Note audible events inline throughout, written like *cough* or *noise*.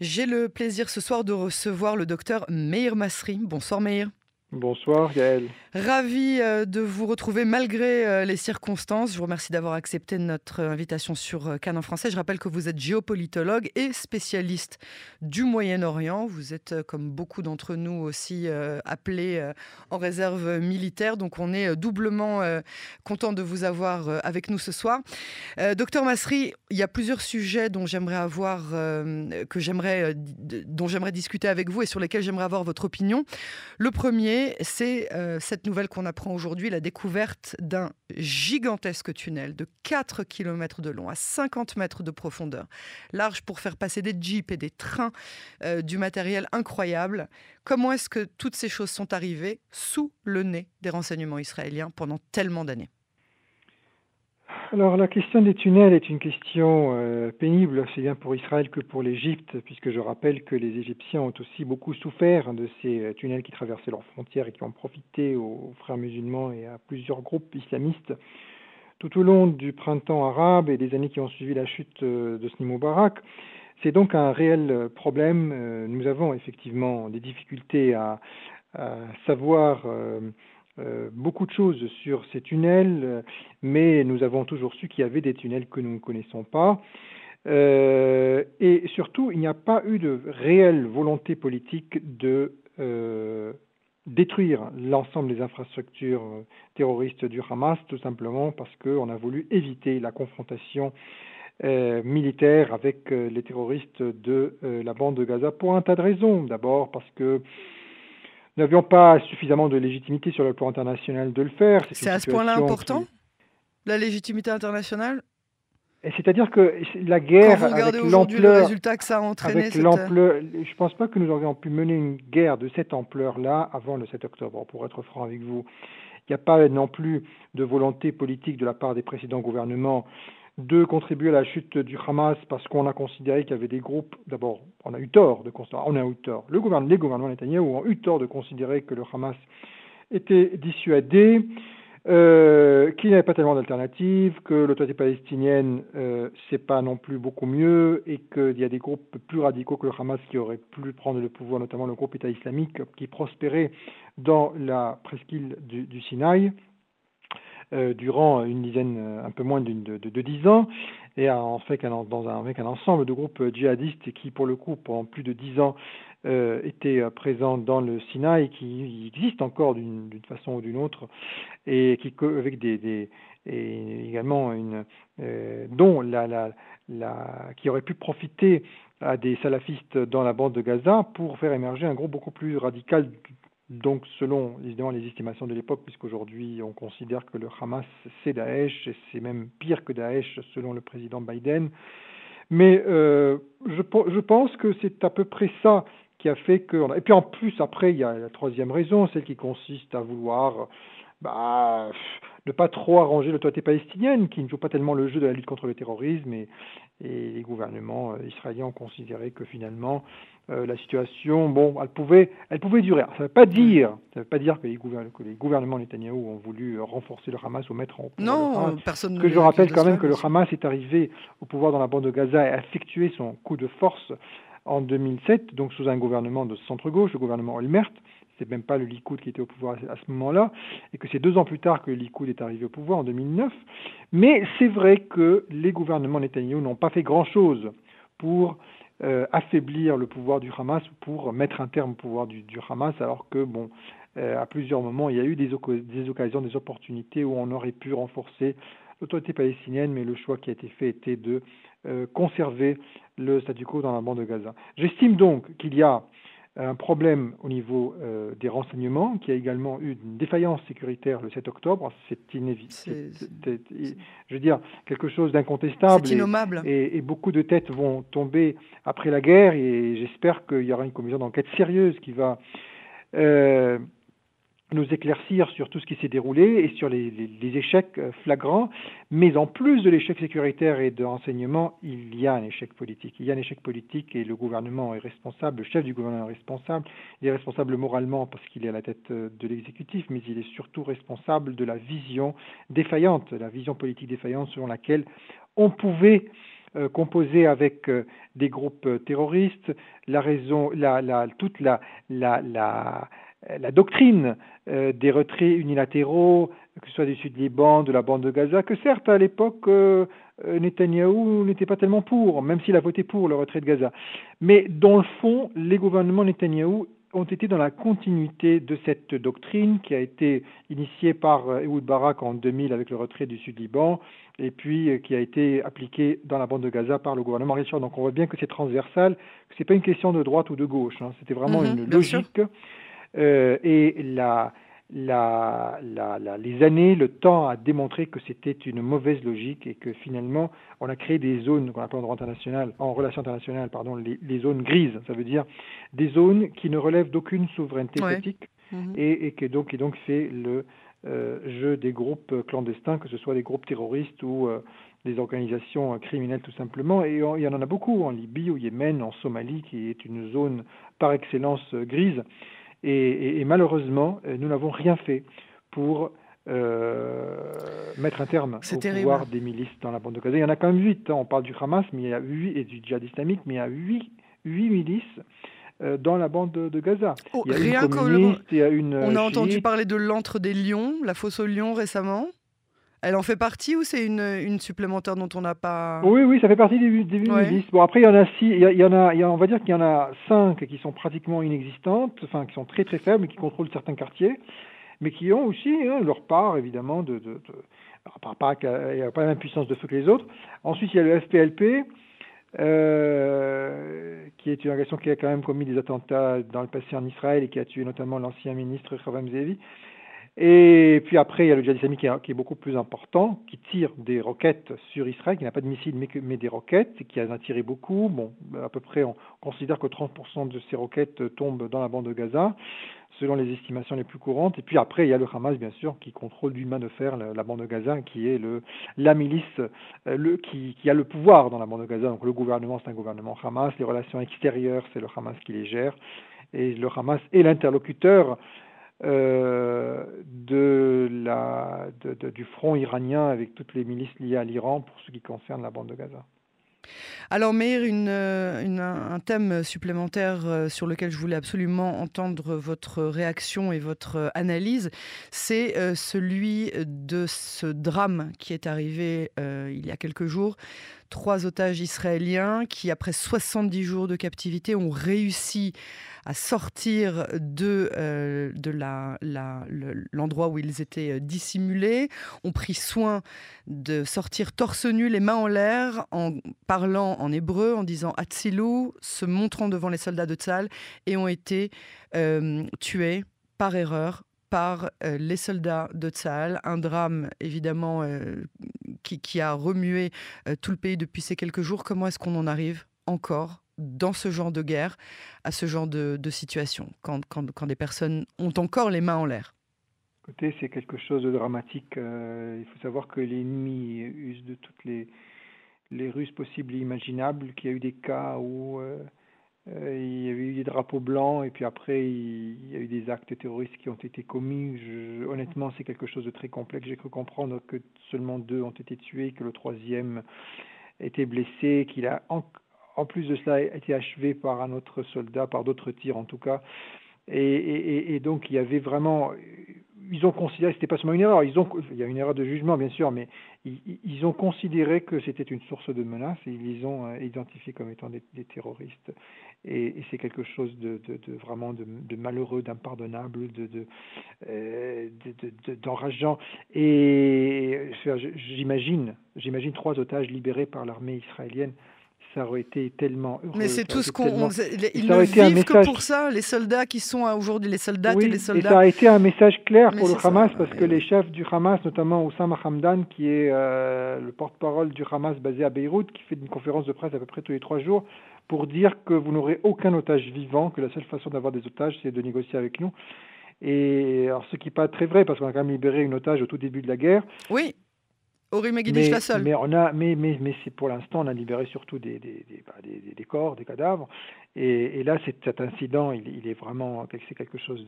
J'ai le plaisir ce soir de recevoir le docteur Meir Masri. Bonsoir Meir. Bonsoir Gaël. Ravi euh, de vous retrouver malgré euh, les circonstances. Je vous remercie d'avoir accepté notre invitation sur euh, Cannes en français. Je rappelle que vous êtes géopolitologue et spécialiste du Moyen-Orient. Vous êtes, comme beaucoup d'entre nous aussi, appelé en réserve militaire. Donc on est doublement content de vous avoir avec nous ce soir. Docteur Masri, il y a plusieurs sujets dont j'aimerais avoir, que j'aimerais, dont j'aimerais discuter avec vous et sur lesquels j'aimerais avoir votre opinion. Le premier, c'est cette nouvelle qu'on apprend aujourd'hui, la découverte d'un gigantesque tunnel de 4 km de long à 50 mètres de profondeur, large pour faire passer des jeeps et des trains, euh, du matériel incroyable. Comment est-ce que toutes ces choses sont arrivées sous le nez des renseignements israéliens pendant tellement d'années? Alors la question des tunnels est une question euh, pénible, aussi bien pour Israël que pour l'Égypte, puisque je rappelle que les Égyptiens ont aussi beaucoup souffert de ces euh, tunnels qui traversaient leurs frontières et qui ont profité aux frères musulmans et à plusieurs groupes islamistes tout au long du printemps arabe et des années qui ont suivi la chute euh, de Sni Barak. C'est donc un réel problème. Nous avons effectivement des difficultés à, savoir beaucoup de choses sur ces tunnels, mais nous avons toujours su qu'il y avait des tunnels que nous ne connaissons pas. Euh, et surtout, il n'y a pas eu de réelle volonté politique de euh, détruire l'ensemble des infrastructures terroristes du Hamas, tout simplement parce qu'on a voulu éviter la confrontation militaire avec les terroristes de la bande de Gaza pour un tas de raisons. D'abord parce que nous n'avions pas suffisamment de légitimité sur le plan international de le faire. C'est à ce point-là important, la légitimité internationale? C'est-à-dire que la guerre, Quand vous le résultat que ça a entraîné, avec l'ampleur, je pense pas que nous aurions pu mener une guerre de cette ampleur-là avant le 7 octobre. Pour être franc avec vous, il n'y a pas non plus de volonté politique de la part des précédents gouvernements de contribuer à la chute du Hamas parce qu'on a considéré qu'il y avait des groupes. D'abord, on a eu tort de considérer, on a eu tort. Le gouvernement, les gouvernements Netanyahu ont eu tort de considérer que le Hamas était dissuadé, euh, qu'il n'y avait pas tellement d'alternatives, que l'autorité palestinienne euh, c'est pas non plus beaucoup mieux et qu'il y a des groupes plus radicaux que le Hamas qui auraient pu prendre le pouvoir, notamment le groupe État islamique qui prospérait dans la presqu'île du Sinaï. Euh, durant une dizaine, euh, un peu moins de, de, dix ans, et avec un ensemble de groupes djihadistes qui, pour le coup, pendant plus de dix ans, euh, étaient présents dans le Sinaï, qui existent encore d'une façon ou d'une autre, et qui avec des et également une dont la, la, la, qui aurait pu profiter à des salafistes dans la bande de Gaza pour faire émerger un groupe beaucoup plus radical donc, selon évidemment les estimations de l'époque, puisqu'aujourd'hui on considère que le Hamas c'est Daesh, et c'est même pire que Daesh selon le président Biden. Mais euh, je, pense que c'est à peu près ça qui a fait que. Et puis en plus, après, il y a la troisième raison, celle qui consiste à vouloir bah, ne pas trop arranger l'autorité palestinienne, qui ne joue pas tellement le jeu de la lutte contre le terrorisme, et, et les gouvernements euh, israéliens ont considéré que finalement euh, la situation, bon, elle pouvait, elle pouvait durer. Ça ne veut pas dire, ça veut pas dire que les, gouvernements, que les gouvernements Netanyahou ont voulu renforcer le Hamas ou mettre en non, personne. Que je rappelle quand même que le Hamas est arrivé au pouvoir dans la bande de Gaza et a effectué son coup de force en 2007, donc sous un gouvernement de centre-gauche, le gouvernement Olmert. C'est même pas le Likoud qui était au pouvoir à ce moment-là, et que c'est deux ans plus tard que le Likoud est arrivé au pouvoir en 2009. Mais c'est vrai que les gouvernements Netanyahou n'ont pas fait grand-chose pour euh, affaiblir le pouvoir du Hamas pour mettre un terme au pouvoir du, Hamas, alors que, bon, euh, à plusieurs moments, il y a eu des, des, occasions, des opportunités où on aurait pu renforcer l'autorité palestinienne, mais le choix qui a été fait était de euh, conserver le statu quo dans la bande de Gaza. J'estime donc qu'il y a un problème au niveau euh, des renseignements, qui a également eu une défaillance sécuritaire le 7 octobre. C'est inévitable. Je veux dire, quelque chose d'incontestable. C'est innommable. Et, beaucoup de têtes vont tomber après la guerre, et j'espère qu'il y aura une commission d'enquête sérieuse qui va euh, nous éclaircir sur tout ce qui s'est déroulé et sur les, échecs euh, flagrants. Mais en plus de l'échec sécuritaire et de renseignement, il y a un échec politique. Il y a un échec politique et le gouvernement est responsable, le chef du gouvernement est responsable. Il est responsable moralement parce qu'il est à la tête euh, de l'exécutif, mais il est surtout responsable de la vision défaillante, la vision politique défaillante selon laquelle on pouvait composé avec des groupes terroristes, la raison, la, la, toute la, la, la, la doctrine des retraits unilatéraux, que ce soit du Sud-Liban, de la bande de Gaza, que certes à l'époque Netanyahou n'était pas tellement pour, même s'il a voté pour le retrait de Gaza. Mais dans le fond, les gouvernements Netanyahou ont été dans la continuité de cette doctrine qui a été initiée par euh, Ehud Barak en 2000 avec le retrait du Sud-Liban et puis euh, qui a été appliquée dans la bande de Gaza par le gouvernement Richard. Donc on voit bien que c'est transversal, que ce n'est pas une question de droite ou de gauche, hein. c'était vraiment mhm, une logique. Euh, et la, la, la, les années, le temps a démontré que c'était une mauvaise logique et que finalement, on a créé des zones qu'on appelle en droit international, en relation internationale, pardon, les, zones grises. Ça veut dire des zones qui ne relèvent d'aucune souveraineté politique mhm. et, et, qui donc, qui donc fait le euh, jeu des groupes clandestins, que ce soit des groupes terroristes ou euh, des organisations criminelles tout simplement. Et il y en a beaucoup en Libye, au Yémen, en Somalie, qui est une zone par excellence grise. Et, malheureusement, euh, nous n'avons rien fait pour euh, mettre un terme au pouvoir des milices dans la bande de Gaza. Il y en a quand même huit. Hein. On parle du Hamas, mais il y a huit et du djihad islamique, mais il y a huit, huit milices euh, dans la bande de, Gaza. Oh, il y a rien une il y a une On a entendu parler de l'antre des lions, la fosse aux lions récemment. Elle en fait partie ou c'est une, une, supplémentaire dont on n'a pas Oui, oui, ça fait partie des, des Bon, après, il y en a six, il y, en a, on va dire qu'il y en a cinq qui sont pratiquement inexistantes, enfin, qui sont très très faibles, qui contrôlent certains quartiers, mais qui ont aussi hein, leur part, évidemment, de. de, de pas, il n'y a pas la même puissance de feu que les autres. Ensuite, il y a le FPLP, euh, qui est une organisation qui a quand même commis des attentats dans le passé en Israël et qui a tué notamment l'ancien ministre Khavam Zevi. Et puis après, il y a le djihad qui est, beaucoup plus important, qui tire des roquettes sur Israël, qui n'a pas de missiles mais, des roquettes, et qui a tiré beaucoup. Bon, à peu près, on considère que 30% de ces roquettes tombent dans la bande de Gaza, selon les estimations les plus courantes. Et puis après, il y a le Hamas, bien sûr, qui contrôle d'une main de fer la, bande de Gaza, qui est le, la milice euh, le, qui, qui a le pouvoir dans la bande de Gaza. Donc le gouvernement, c'est un gouvernement Hamas. Les relations extérieures, c'est le Hamas qui les gère. Et le Hamas est l'interlocuteur euh, de la, du front iranien avec toutes les milices liées à l'Iran pour ce qui concerne la bande de Gaza. Alors, Meir, une, un thème supplémentaire euh, sur lequel je voulais absolument entendre votre réaction et votre analyse, c'est euh, celui de ce drame qui est arrivé il y a quelques jours trois otages israéliens qui, après 70 jours de captivité, ont réussi à sortir de, euh, de l'endroit où ils étaient euh, dissimulés, ont pris soin de sortir torse nu, les mains en l'air, en parlant en hébreu, en disant Atsilou, se montrant devant les soldats de Tzal, et ont été euh, tués par erreur par euh, les soldats de Tsahal, un drame évidemment euh, qui, a remué euh, tout le pays depuis ces quelques jours. Comment est-ce qu'on en arrive encore dans ce genre de guerre, à ce genre de, situation, quand, quand, des personnes ont encore les mains en l'air? Écoutez, c'est quelque chose de dramatique. il faut savoir que l'ennemi use de toutes les, les ruses possibles et imaginables, qu'il y a eu des cas où il y avait eu des drapeaux blancs et puis après il y a eu des actes terroristes qui ont été commis. honnêtement, c'est quelque chose de très complexe. J'ai cru comprendre que seulement deux ont été tués, que le troisième était blessé, qu'il a en, plus de cela été achevé par un autre soldat, par d'autres tirs en tout cas. Et, donc il y avait vraiment ils ont considéré, c'était pas seulement une erreur, il y a une erreur de jugement bien sûr, mais ils, ont considéré que c'était une source de menace et ils les ont euh, identifiés comme étant des, terroristes. Et, c'est quelque chose de, vraiment de, malheureux, d'impardonnable, euh, d'enrageant. et j'imagine, j'imagine trois otages libérés par l'armée israélienne ça aurait été tellement heureux. Mais c'est tout ce qu'on. Ils ne vivent que pour ça, les soldats qui sont aujourd'hui, les soldats et les soldats. Et ça a été un message clair pour le Hamas, parce que les chefs du Hamas, notamment Oussama Hamdan, qui est euh, le porte-parole du Hamas basé à Beyrouth, qui fait une conférence de presse à peu près tous les trois jours, pour dire que vous n'aurez aucun otage vivant, que la seule façon d'avoir des otages, c'est de négocier avec nous. Et alors, ce qui n'est pas très vrai, parce qu'on a quand même libéré une otage au tout début de la guerre. Oui. Mais, la seule. Mais, on a, mais, mais, mais c'est pour l'instant, on a libéré surtout des, des, des, bah, des corps, des cadavres. Et, et là, cet incident, il, il, est vraiment c'est quelque chose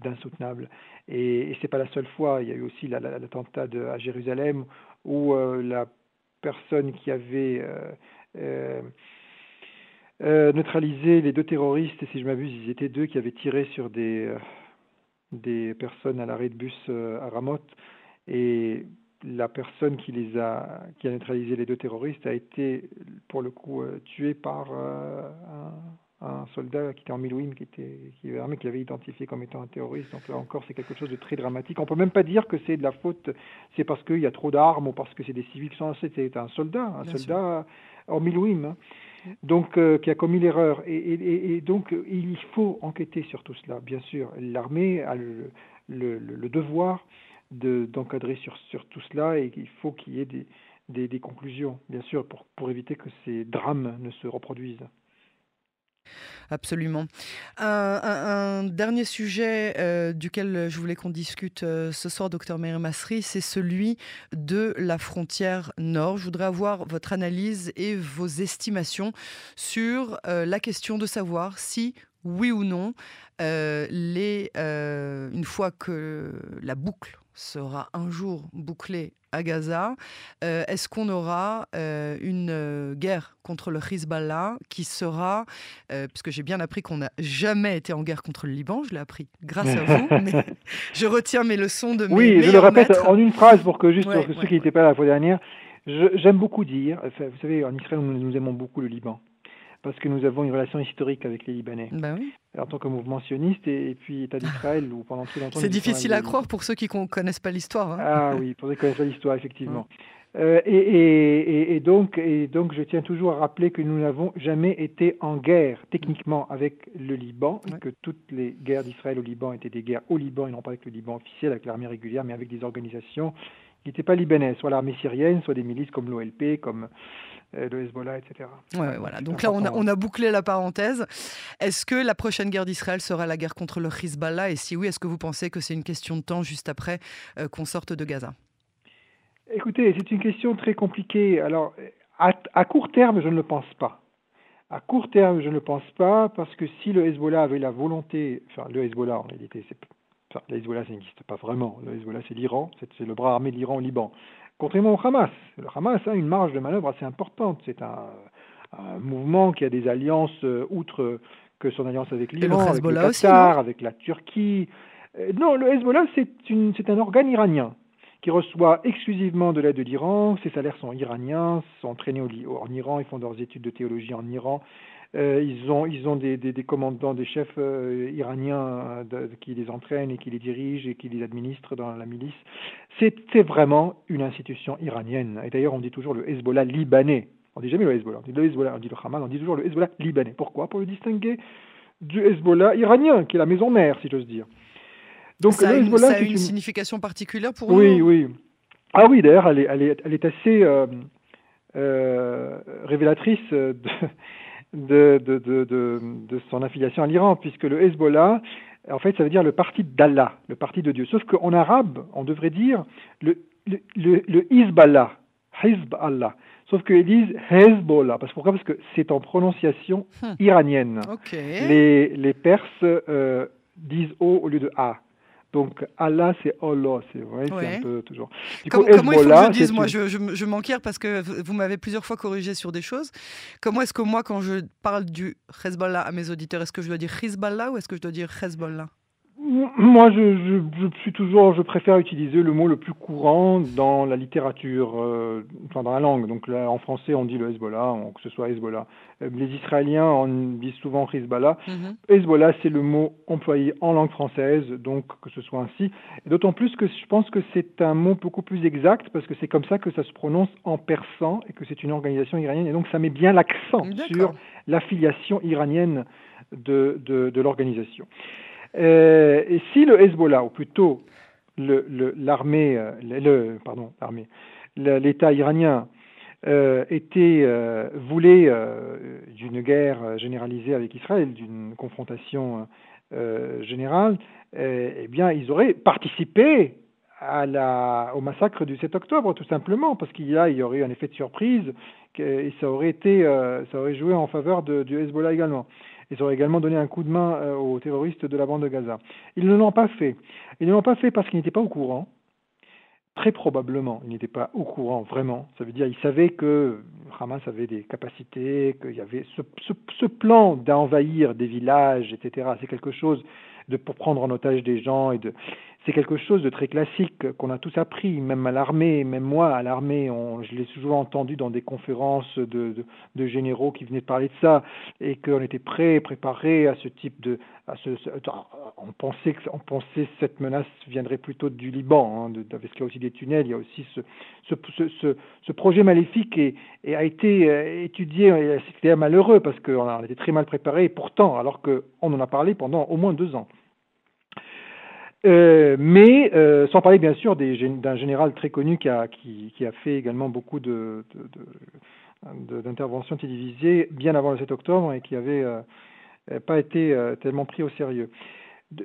d'insoutenable. De, de, et, et c'est pas la seule fois. Il y a eu aussi l'attentat à Jérusalem où euh, la personne qui avait euh, neutralisé les deux terroristes, et si je m'abuse, ils étaient deux qui avaient tiré sur des, des personnes à l'arrêt de bus à Ramoth. Et la personne qui les a qui a neutralisé les deux terroristes a été pour le coup tuée par un, un soldat qui était en Milouim, qui était qui avait, qui avait identifié comme étant un terroriste. Donc là encore, c'est quelque chose de très dramatique. On peut même pas dire que c'est de la faute, c'est parce qu'il y a trop d'armes ou parce que c'est des civils qui sont C'est un soldat, un soldat en Milouim. Hein. Donc, euh, qui a commis l'erreur. Et, et, donc, il faut enquêter sur tout cela, bien sûr. L'armée a le, le, le devoir d'encadrer sur, sur tout cela et il faut qu'il y ait des, des, des, conclusions, bien sûr, pour, pour éviter que ces drames ne se reproduisent. Absolument. Un, dernier sujet euh, duquel je voulais qu'on discute euh, ce soir, docteur Meir Masri, c'est celui de la frontière nord. Je voudrais avoir votre analyse et vos estimations sur euh, la question de savoir si, oui ou non, les, une fois que la boucle sera un jour bouclée à Gaza. Euh, est-ce qu'on aura euh, une euh, guerre contre le Hezbollah qui sera, puisque j'ai bien appris qu'on n'a jamais été en guerre contre le Liban, je l'ai appris grâce à vous, mais *laughs* je retiens mes leçons de mes Oui, je le répète en une phrase pour que juste pour ceux qui n'étaient pas là la fois dernière, j'aime beaucoup dire, vous savez, en Israël, nous aimons beaucoup le Liban parce que nous avons une relation historique avec les Libanais. Bah oui. En tant que mouvement sioniste et, puis État d'Israël, où pendant très longtemps. C'est difficile à croire pour ceux qui ne connaissent pas l'histoire. Hein. Ah oui, pour ceux qui ne connaissent pas l'histoire, effectivement. Euh, et, et, et, donc, et donc, je tiens toujours à rappeler que nous n'avons jamais été en guerre techniquement avec le Liban, que toutes les guerres d'Israël au Liban étaient des guerres au Liban et non pas avec le Liban officiel, avec l'armée régulière, mais avec des organisations qui n'étaient pas libanaises, soit l'armée syrienne, soit des milices comme l'OLP, comme le Hezbollah, etc. Ouais, voilà. Donc là, on a, on a, bouclé la parenthèse. Est-ce que la prochaine guerre d'Israël sera la guerre contre le Hezbollah? Et si oui, est-ce que vous pensez que c'est une question de temps juste après euh, qu'on sorte de Gaza? Écoutez, c'est une question très compliquée. Alors, à, court terme, je ne le pense pas. À court terme, je ne le pense pas parce que si le Hezbollah avait la volonté, enfin le Hezbollah en réalité, c'est, enfin, le Hezbollah ça n'existe pas vraiment. Le Hezbollah c'est l'Iran, c'est, le bras armé de l'Iran au Liban. Contrairement au Hamas, le Hamas a une marge de manœuvre assez importante. C'est un, mouvement qui a des alliances euh, outre que son alliance avec l'Iran, avec le Qatar, avec la Turquie. Euh, non, le Hezbollah, c'est un organe iranien qui reçoit exclusivement de l'aide de l'Iran. Ses salaires sont iraniens, sont entraînés en Iran, ils font leurs études de théologie en Iran. Euh, ils ont, des, commandants, des chefs euh, iraniens euh, qui les entraînent et qui les dirigent et qui les administrent dans la milice. C'est vraiment une institution iranienne. Et d'ailleurs, on dit toujours le Hezbollah libanais. On dit jamais le Hezbollah, on dit le Hezbollah, on dit le Hamas, on dit toujours le Hezbollah libanais. Pourquoi? Pour le distinguer du Hezbollah iranien, qui est la maison mère, si j'ose dire. Donc ça le Hezbollah, a une, signification particulière pour oui, nous Oui, oui. Ah oui, d'ailleurs, elle est, elle, est, elle est assez euh, révélatrice de, de, de, de, de, son affiliation à l'Iran, puisque le Hezbollah, en fait, ça veut dire le parti d'Allah, le parti de Dieu. Sauf qu'en arabe, on devrait dire le, le, le, le Hezbollah, Hezb Allah. Sauf qu'ils disent Hezbollah. Parce, pourquoi? Parce que c'est en prononciation hmm. iranienne. Les, les Perses euh, disent O au lieu de A. Donc Allah, c'est Allah, c'est vrai, c'est un peu toujours. comment il faut que je dise Moi, je, je, je m'enquière parce que vous m'avez plusieurs fois corrigé sur des choses. Comment est-ce que moi, quand je parle du Hezbollah à mes auditeurs, est-ce que je dois dire Hezbollah ou est-ce que je dois dire Hezbollah? Moi, je, suis toujours, je préfère utiliser le mot le plus courant dans la littérature, euh, enfin dans la langue. Donc là, en français, on dit le Hezbollah, que ce soit Hezbollah. Euh, les Israéliens on disent souvent Hezbollah. Mhm. Hezbollah, c'est le mot employé en langue française, donc que ce soit ainsi. D'autant plus que je pense que c'est un mot beaucoup plus exact parce que c'est comme ça que ça se prononce en persan et que c'est une organisation iranienne. Et donc ça met bien l'accent sur l'affiliation iranienne de, de, de l'organisation. Euh, et si le Hezbollah, ou plutôt l'armée, le, le, euh, pardon, l'armée, l'État iranien euh, était euh, euh, d'une guerre généralisée avec Israël, d'une confrontation euh, générale, eh bien, ils auraient participé au massacre du 7 octobre, tout simplement, parce qu'il y, a, il y aurait eu un effet de surprise et ça aurait été, ça aurait joué en faveur du Hezbollah également. Ils auraient également donné un coup de main euh, aux terroristes de la bande de Gaza. Ils ne l'ont pas fait. Ils ne l'ont pas fait parce qu'ils n'étaient pas au courant, très probablement, il n'était pas au courant vraiment. Ça veut dire qu'il savait que Hamas avait des capacités, qu'il y avait ce, ce plan d'envahir des villages, etc. C'est quelque chose de pour prendre en otage des gens et de c'est quelque chose de très classique qu'on a tous appris, même à l'armée, même moi à l'armée, je l'ai toujours entendu dans des conférences de, généraux qui venaient de parler de ça, et qu'on était prêt, préparé à ce type de, à on pensait que, on pensait cette menace viendrait plutôt du Liban, hein, de, parce qu'il y a aussi des tunnels, il y a aussi ce, projet maléfique et, a été euh, étudié, c'était malheureux parce qu'on été très mal préparé, et pourtant, alors qu'on en a parlé pendant au moins deux ans. Euh, mais euh, sans parler bien sûr d'un général très connu qui a, fait également beaucoup d'interventions télévisées bien avant le 7 octobre et qui avait euh, pas été tellement pris au sérieux.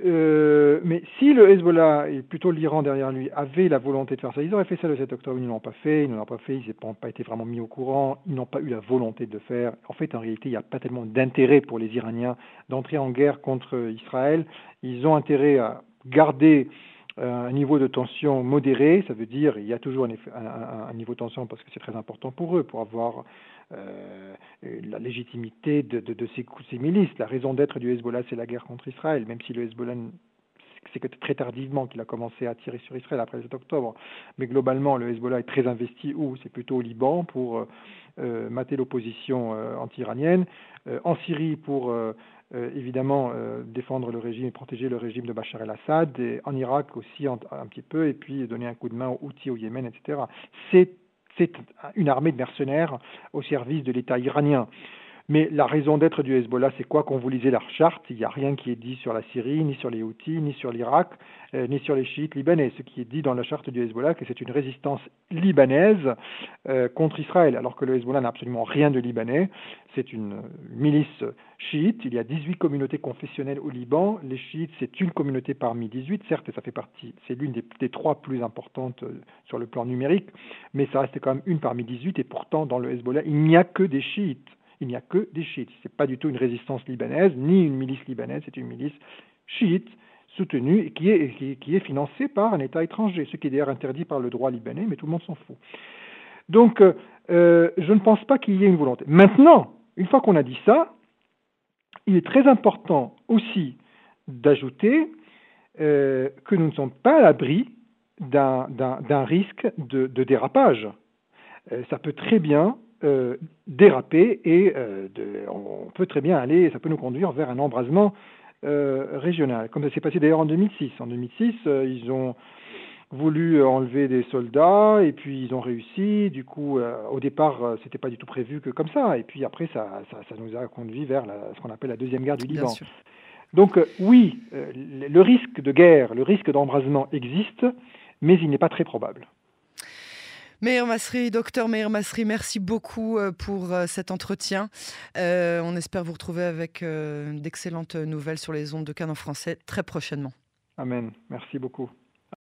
mais si le Hezbollah et plutôt l'Iran derrière lui avaient la volonté de faire ça, ils auraient fait ça le 7 octobre. Ils ne l'ont pas fait, ils ne l'ont pas fait, ils n'ont pas été vraiment mis au courant, ils n'ont pas eu la volonté de le faire. En fait, en réalité, il n'y a pas tellement d'intérêt pour les Iraniens d'entrer en guerre contre Israël. Ils ont intérêt à garder euh, un niveau de tension modéré, ça veut dire il y a toujours un, niveau de tension parce que c'est très important pour eux, pour avoir euh, la légitimité de, ces, ces, milices. La raison d'être du Hezbollah, c'est la guerre contre Israël, même si le Hezbollah c'est que très tardivement qu'il a commencé à tirer sur Israël après le 7 octobre. Mais globalement, le Hezbollah est très investi où? C'est plutôt au Liban pour euh, mater l'opposition anti-iranienne, en Syrie pour euh, évidemment euh, défendre le régime et protéger le régime de Bachar el-Assad, en Irak aussi un, petit peu, et puis donner un coup de main aux Houthis au Yémen, etc. C'est une armée de mercenaires au service de l'État iranien. Mais la raison d'être du Hezbollah, c'est quoi Quand vous lisez la charte, il n'y a rien qui est dit sur la Syrie, ni sur les Houthis, ni sur l'Irak, euh, ni sur les chiites libanais. Ce qui est dit dans la charte du Hezbollah, que c'est une résistance libanaise euh, contre Israël, alors que le Hezbollah n'a absolument rien de libanais. C'est une milice chiite. Il y a 18 communautés confessionnelles au Liban. Les chiites, c'est une communauté parmi 18. Certes, ça fait partie, c'est l'une des, trois plus importantes euh, sur le plan numérique, mais ça reste quand même une parmi 18. Et pourtant, dans le Hezbollah, il n'y a que des chiites il n'y a que des chiites. Ce n'est pas du tout une résistance libanaise, ni une milice libanaise, c'est une milice chiite soutenue et qui est, qui, est financée par un État étranger, ce qui est d'ailleurs interdit par le droit libanais, mais tout le monde s'en fout. Donc, euh, euh, je ne pense pas qu'il y ait une volonté. Maintenant, une fois qu'on a dit ça, il est très important aussi d'ajouter euh, que nous ne sommes pas à l'abri d'un risque de, de dérapage. ça peut très bien euh, déraper et euh, on peut très bien aller, ça peut nous conduire vers un embrasement euh, régional, comme ça s'est passé d'ailleurs en 2006. En 2006, ils ont voulu enlever des soldats et puis ils ont réussi. Du coup, au départ, c'était pas du tout prévu que comme ça. Et puis après, ça, ça, nous a conduit vers ce qu'on appelle la deuxième guerre du Liban. Donc oui, le risque de guerre, le risque d'embrasement existe, mais il n'est pas très probable. Meir Masri, docteur Meir Masri, merci beaucoup euh, pour euh, cet entretien. Euh, on espère vous retrouver avec d'excellentes nouvelles sur les ondes de Cannes en français très prochainement. Amen. Merci beaucoup.